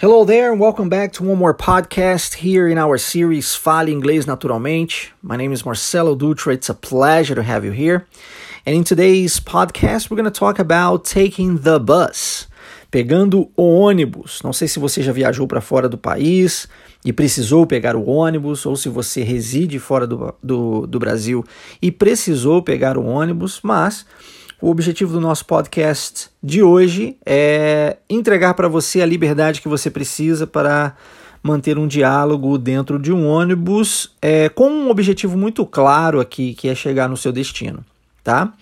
Hello there, and welcome back to one more podcast here in our series Fale Inglês Naturalmente. My name is Marcelo Dutra. It's a pleasure to have you here. And in today's podcast, we're going to talk about taking the bus, pegando o ônibus. Não sei se você já viajou para fora do país e precisou pegar o ônibus, ou se você reside fora do, do, do Brasil e precisou pegar o ônibus, mas o objetivo do nosso podcast de hoje é entregar para você a liberdade que você precisa para manter um diálogo dentro de um ônibus é, com um objetivo muito claro aqui, que é chegar no seu destino, tá?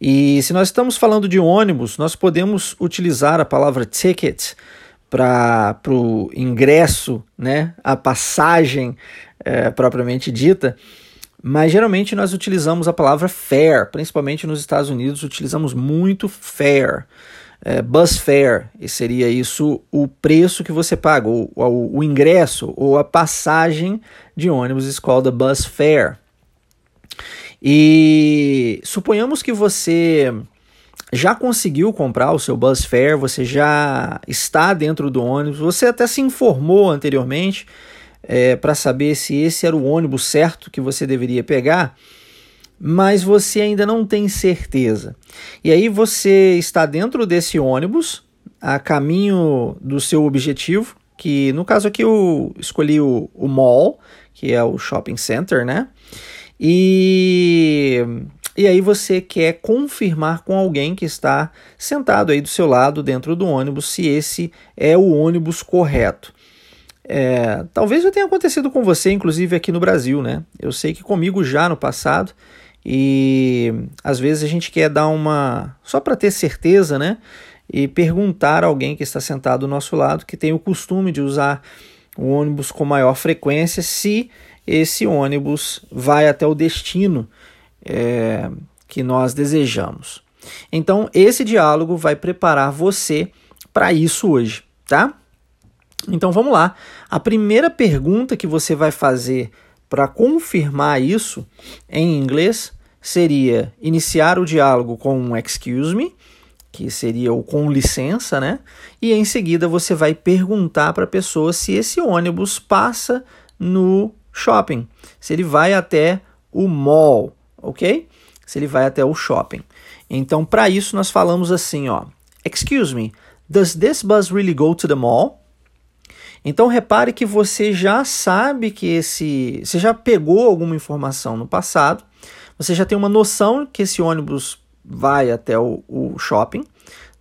E se nós estamos falando de ônibus, nós podemos utilizar a palavra ticket para o ingresso, né, a passagem é, propriamente dita, mas geralmente nós utilizamos a palavra fare, principalmente nos Estados Unidos utilizamos muito fare. É, bus fare, e seria isso o preço que você paga, o, o, o ingresso ou a passagem de ônibus is called bus fare. E suponhamos que você já conseguiu comprar o seu bus fare, você já está dentro do ônibus, você até se informou anteriormente é, para saber se esse era o ônibus certo que você deveria pegar, mas você ainda não tem certeza. E aí você está dentro desse ônibus, a caminho do seu objetivo, que no caso aqui eu escolhi o, o mall, que é o shopping center, né? E, e aí você quer confirmar com alguém que está sentado aí do seu lado dentro do ônibus se esse é o ônibus correto. É, talvez já tenha acontecido com você, inclusive aqui no Brasil, né? Eu sei que comigo já no passado e às vezes a gente quer dar uma só para ter certeza, né? E perguntar a alguém que está sentado do nosso lado que tem o costume de usar o ônibus com maior frequência se esse ônibus vai até o destino é, que nós desejamos. Então, esse diálogo vai preparar você para isso hoje, tá? Então vamos lá. A primeira pergunta que você vai fazer para confirmar isso em inglês seria iniciar o diálogo com um excuse me, que seria o com licença, né? E em seguida você vai perguntar para a pessoa se esse ônibus passa no shopping, se ele vai até o mall, ok? Se ele vai até o shopping. Então, para isso, nós falamos assim, ó. Excuse me, does this bus really go to the mall? Então repare que você já sabe que esse. Você já pegou alguma informação no passado, você já tem uma noção que esse ônibus vai até o, o shopping.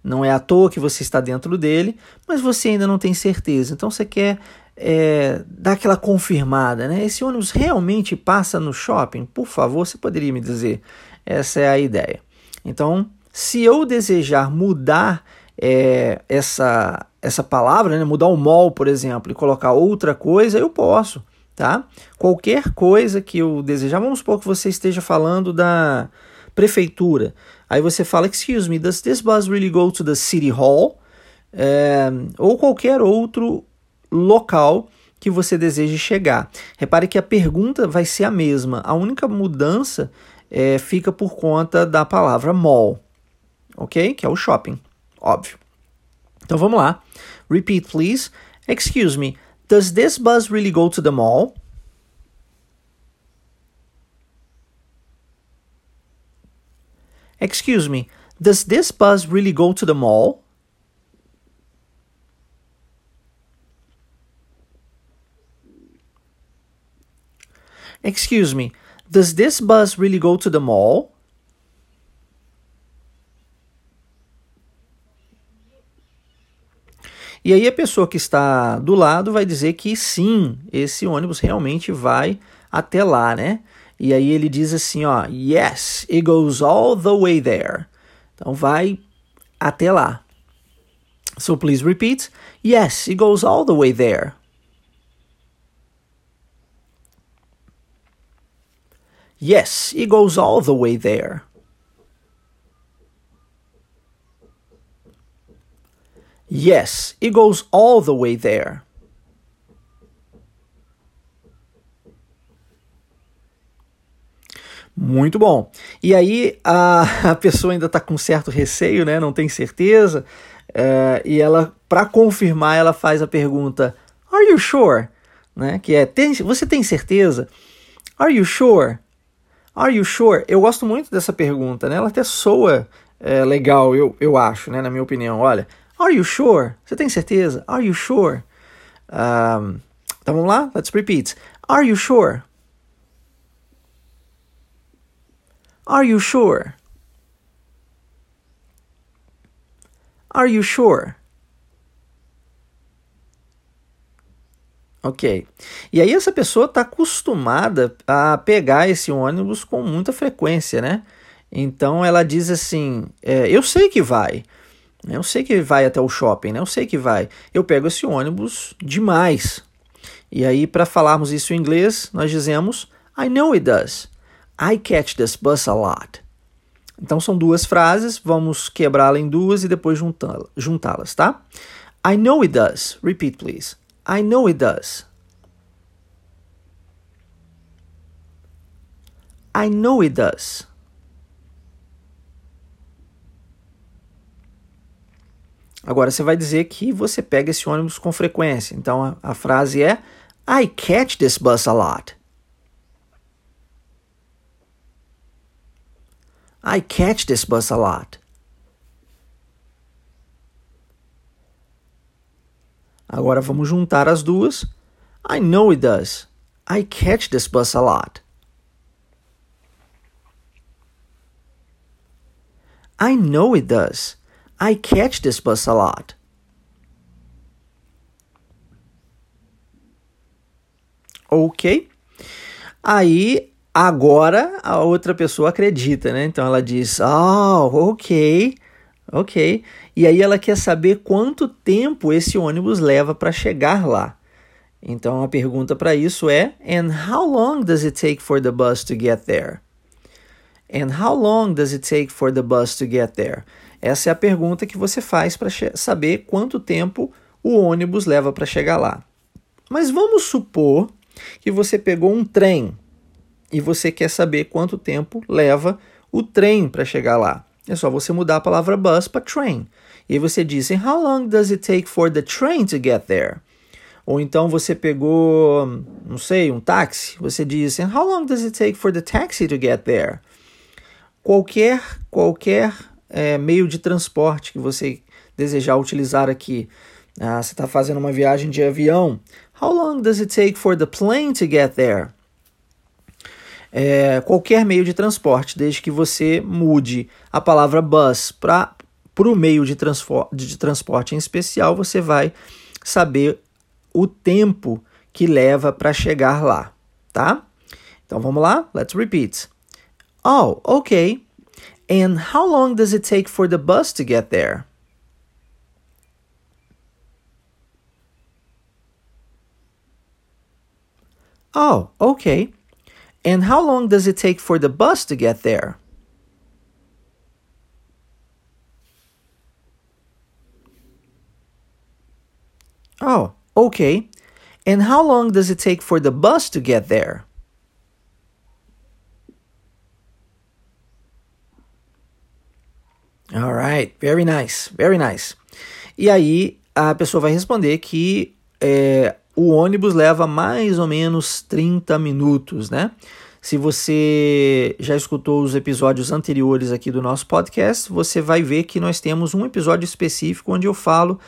Não é à toa que você está dentro dele, mas você ainda não tem certeza. Então você quer é, dar aquela confirmada, né? Esse ônibus realmente passa no shopping? Por favor, você poderia me dizer? Essa é a ideia. Então, se eu desejar mudar é, essa, essa palavra, né, mudar o mol, por exemplo, e colocar outra coisa, eu posso, tá? Qualquer coisa que eu desejar, vamos supor que você esteja falando da prefeitura. Aí você fala, excuse me, does this bus really go to the city hall? É, ou qualquer outro local que você deseje chegar. Repare que a pergunta vai ser a mesma, a única mudança é, fica por conta da palavra mall, ok? Que é o shopping óbvio. Então vamos lá. Repeat, please. Excuse me, does this bus really go to the mall? Excuse me, does this bus really go to the mall? Excuse me, does this bus really go to the mall? E aí a pessoa que está do lado vai dizer que sim, esse ônibus realmente vai até lá, né? E aí ele diz assim, ó, yes, it goes all the way there. Então vai até lá. So please repeat. Yes, it goes all the way there. Yes, it goes all the way there. Yes, it goes all the way there. Muito bom. E aí a, a pessoa ainda está com certo receio, né? Não tem certeza. É, e ela, para confirmar, ela faz a pergunta: Are you sure? Né? Que é: tem, Você tem certeza? Are you sure? Are you sure? Eu gosto muito dessa pergunta, né? Ela até soa é, legal, eu, eu acho, né? Na minha opinião. Olha, Are you sure? Você tem certeza? Are you sure? Um, então vamos lá? Let's repeat. Are you sure? Are you sure? Are you sure? Ok. E aí essa pessoa está acostumada a pegar esse ônibus com muita frequência, né? Então ela diz assim: é, eu sei que vai. Eu sei que vai até o shopping, né? Eu sei que vai. Eu pego esse ônibus demais. E aí, para falarmos isso em inglês, nós dizemos I know it does. I catch this bus a lot. Então são duas frases, vamos quebrá-la em duas e depois juntá-las, tá? I know it does. Repeat, please. I know it does. I know it does. Agora você vai dizer que você pega esse ônibus com frequência. Então a, a frase é I catch this bus a lot. I catch this bus a lot. Agora vamos juntar as duas. I know it does. I catch this bus a lot. I know it does. I catch this bus a lot. Ok. Aí, agora a outra pessoa acredita, né? Então ela diz: Oh, ok, ok. E aí ela quer saber quanto tempo esse ônibus leva para chegar lá. Então a pergunta para isso é: And how long does it take for the bus to get there? And how long does it take for the bus to get there? Essa é a pergunta que você faz para saber quanto tempo o ônibus leva para chegar lá. Mas vamos supor que você pegou um trem e você quer saber quanto tempo leva o trem para chegar lá. É só você mudar a palavra bus para train. E aí você diz, how long does it take for the train to get there? Ou então você pegou, não sei, um táxi, você diz, how long does it take for the taxi to get there? Qualquer, qualquer é, meio de transporte que você desejar utilizar aqui. Ah, você está fazendo uma viagem de avião. How long does it take for the plane to get there? É, qualquer meio de transporte, desde que você mude a palavra bus para o meio de, de transporte em especial, você vai saber o tempo que leva para chegar lá, tá? Então vamos lá, let's repeat. Oh, okay. And how long does it take for the bus to get there? Oh, okay. And how long does it take for the bus to get there? Oh, okay. And how long does it take for the bus to get there? Alright, very nice, very nice. E aí a pessoa vai responder que é, o ônibus leva mais ou menos 30 minutos, né? Se você já escutou os episódios anteriores aqui do nosso podcast, você vai ver que nós temos um episódio específico onde eu falo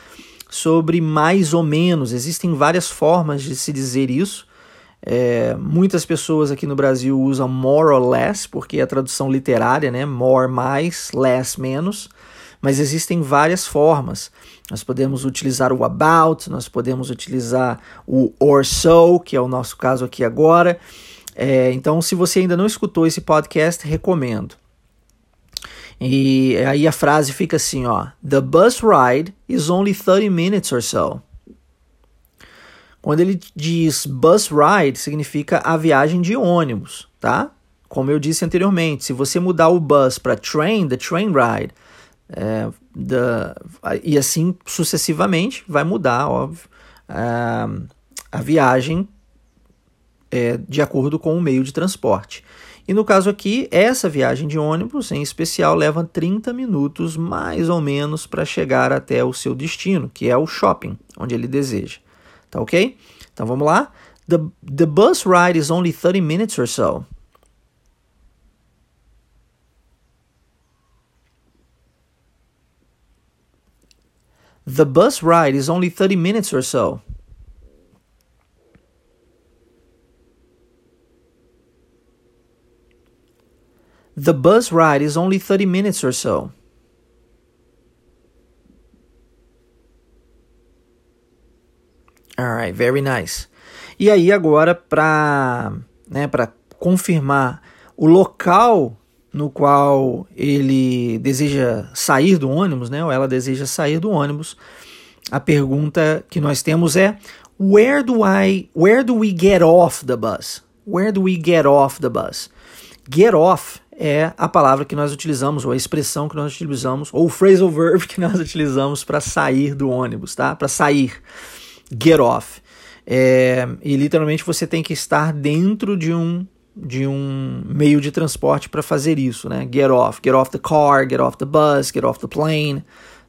sobre mais ou menos. Existem várias formas de se dizer isso. É, muitas pessoas aqui no Brasil usam more or less, porque é a tradução literária, né? More mais, less menos. Mas existem várias formas. Nós podemos utilizar o about, nós podemos utilizar o or so, que é o nosso caso aqui agora. É, então, se você ainda não escutou esse podcast, recomendo. E aí a frase fica assim, ó: The bus ride is only 30 minutes or so. Quando ele diz bus ride, significa a viagem de ônibus, tá? Como eu disse anteriormente, se você mudar o bus para train, the train ride, é, e assim sucessivamente, vai mudar, óbvio, a, a viagem é, de acordo com o meio de transporte. E no caso aqui, essa viagem de ônibus, em especial, leva 30 minutos mais ou menos para chegar até o seu destino, que é o shopping, onde ele deseja. Tá ok? Então vamos lá. The, the bus ride is only 30 minutes or so. The bus ride is only 30 minutes or so. The bus ride is only 30 minutes or so. Alright, very nice. E aí agora para né, para confirmar o local no qual ele deseja sair do ônibus, né, ou ela deseja sair do ônibus, a pergunta que nós temos é where do I where do we get off the bus? Where do we get off the bus? Get off é a palavra que nós utilizamos, ou a expressão que nós utilizamos, ou o phrasal verb que nós utilizamos para sair do ônibus, tá? Para sair. Get off. É, e literalmente você tem que estar dentro de um de um meio de transporte para fazer isso, né? Get off, get off the car, get off the bus, get off the plane,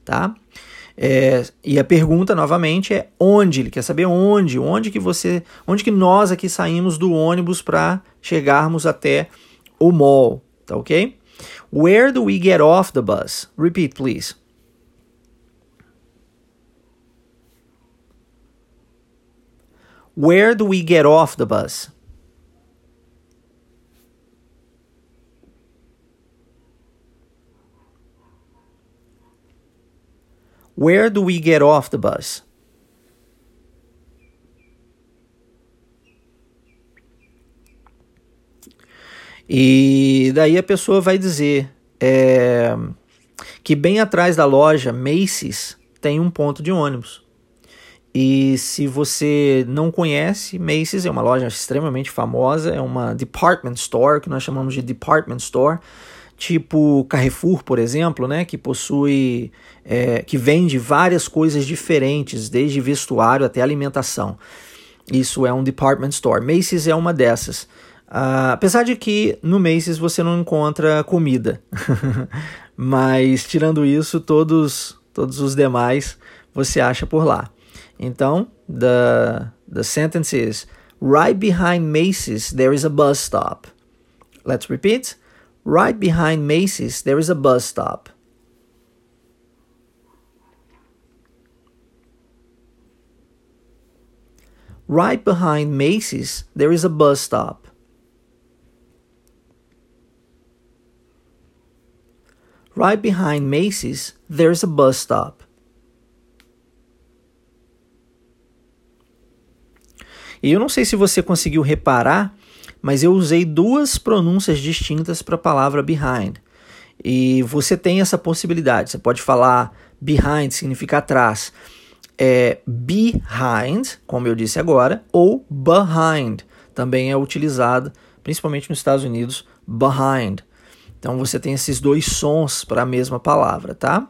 tá? É, e a pergunta novamente é onde? Ele quer saber onde, onde que você, onde que nós aqui saímos do ônibus para chegarmos até o mall, tá ok? Where do we get off the bus? Repeat, please. Where do we get off the bus? Where do we get off the bus? E daí a pessoa vai dizer é, que bem atrás da loja Macy's tem um ponto de ônibus. E se você não conhece, Macy's é uma loja extremamente famosa, é uma department store, que nós chamamos de department store, tipo Carrefour, por exemplo, né, que possui, é, que vende várias coisas diferentes, desde vestuário até alimentação. Isso é um department store. Macy's é uma dessas. Uh, apesar de que no Macy's você não encontra comida, mas tirando isso, todos, todos os demais você acha por lá. Então, the, the sentence is Right behind Macy's there is a bus stop. Let's repeat. Right behind Macy's there is a bus stop. Right behind Macy's there is a bus stop. Right behind Macy's, there's a bus stop. E eu não sei se você conseguiu reparar, mas eu usei duas pronúncias distintas para a palavra behind. E você tem essa possibilidade. Você pode falar behind, significa atrás. É behind, como eu disse agora, ou behind. Também é utilizado, principalmente nos Estados Unidos, behind. Então você tem esses dois sons para a mesma palavra, tá?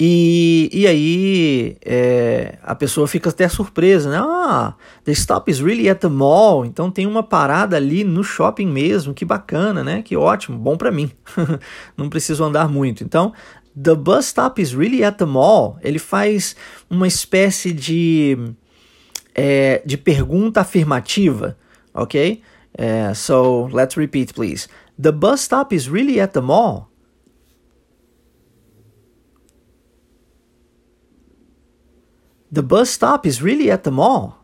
E, e aí é, a pessoa fica até surpresa, né? Ah, the stop is really at the mall. Então tem uma parada ali no shopping mesmo. Que bacana, né? Que ótimo, bom para mim. Não preciso andar muito. Então, the bus stop is really at the mall. Ele faz uma espécie de é, de pergunta afirmativa, ok? Uh, so let's repeat, please. The bus stop is really at the mall. The bus stop is really at the mall.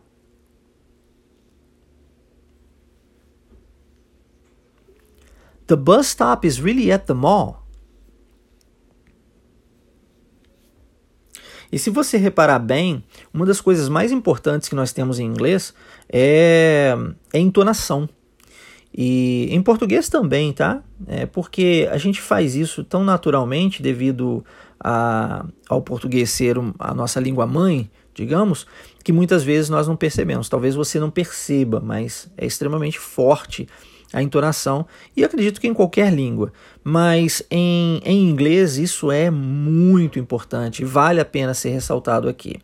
The bus stop is really at the mall. E se você reparar bem, uma das coisas mais importantes que nós temos em inglês é, é entonação. E em português também, tá? É porque a gente faz isso tão naturalmente devido a, ao português ser a nossa língua mãe, digamos, que muitas vezes nós não percebemos. Talvez você não perceba, mas é extremamente forte a entonação e acredito que em qualquer língua, mas em, em inglês isso é muito importante, vale a pena ser ressaltado aqui.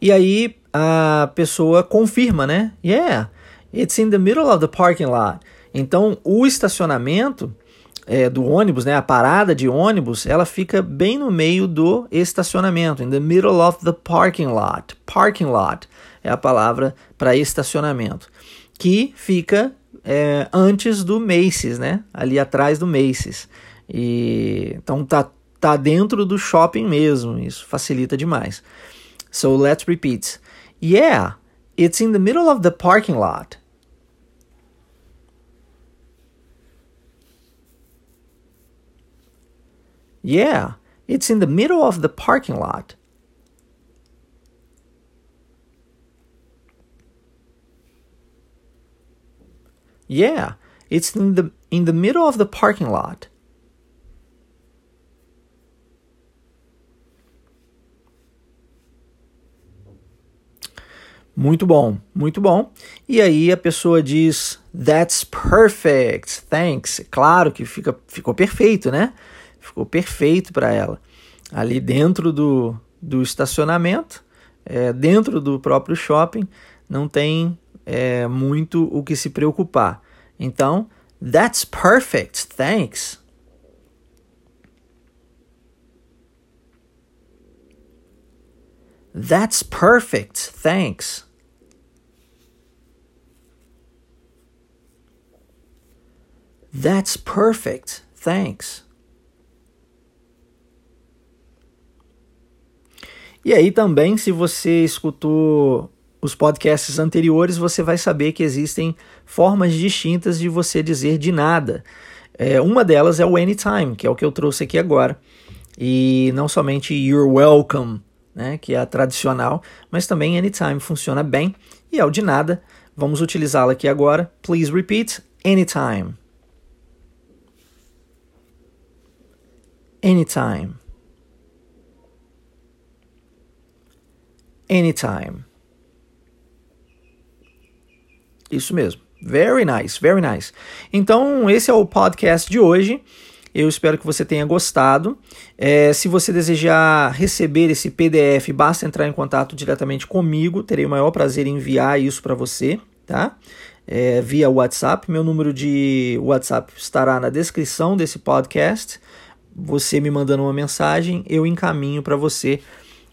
E aí a pessoa confirma, né? Yeah, it's in the middle of the parking lot. Então, o estacionamento é, do ônibus, né, a parada de ônibus, ela fica bem no meio do estacionamento, in the middle of the parking lot. Parking lot é a palavra para estacionamento, que fica é, antes do Macy's, né, ali atrás do Macy's. E, então tá, tá dentro do shopping mesmo, isso facilita demais. So let's repeat. Yeah, it's in the middle of the parking lot. Yeah, it's in the middle of the parking lot. Yeah, it's in the in the middle of the parking lot. Muito bom, muito bom. E aí a pessoa diz That's perfect, thanks. Claro que fica, ficou perfeito, né? Ficou perfeito para ela. Ali dentro do, do estacionamento, é, dentro do próprio shopping, não tem é, muito o que se preocupar. Então, that's perfect, thanks. That's perfect, thanks. That's perfect, thanks. E aí também, se você escutou os podcasts anteriores, você vai saber que existem formas distintas de você dizer de nada. É, uma delas é o anytime, que é o que eu trouxe aqui agora. E não somente you're welcome, né, que é a tradicional, mas também anytime funciona bem. E é o de nada, vamos utilizá-la aqui agora. Please repeat anytime. Anytime. Anytime. Isso mesmo. Very nice, very nice. Então, esse é o podcast de hoje. Eu espero que você tenha gostado. É, se você desejar receber esse PDF, basta entrar em contato diretamente comigo. Terei o maior prazer em enviar isso para você, tá? É, via WhatsApp. Meu número de WhatsApp estará na descrição desse podcast. Você me mandando uma mensagem, eu encaminho para você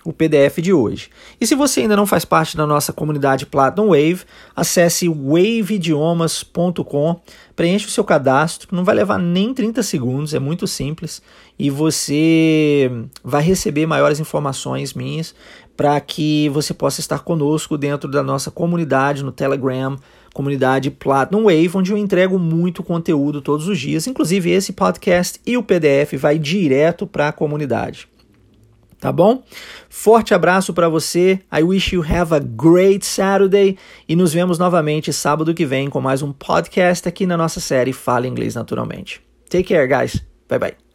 o PDF de hoje. E se você ainda não faz parte da nossa comunidade Platinum Wave, acesse waveidiomas.com, preencha o seu cadastro, não vai levar nem 30 segundos, é muito simples, e você vai receber maiores informações minhas para que você possa estar conosco dentro da nossa comunidade no Telegram, comunidade Platinum Wave, onde eu entrego muito conteúdo todos os dias, inclusive esse podcast e o PDF vai direto para a comunidade tá bom? Forte abraço para você. I wish you have a great Saturday e nos vemos novamente sábado que vem com mais um podcast aqui na nossa série Fala Inglês Naturalmente. Take care, guys. Bye bye.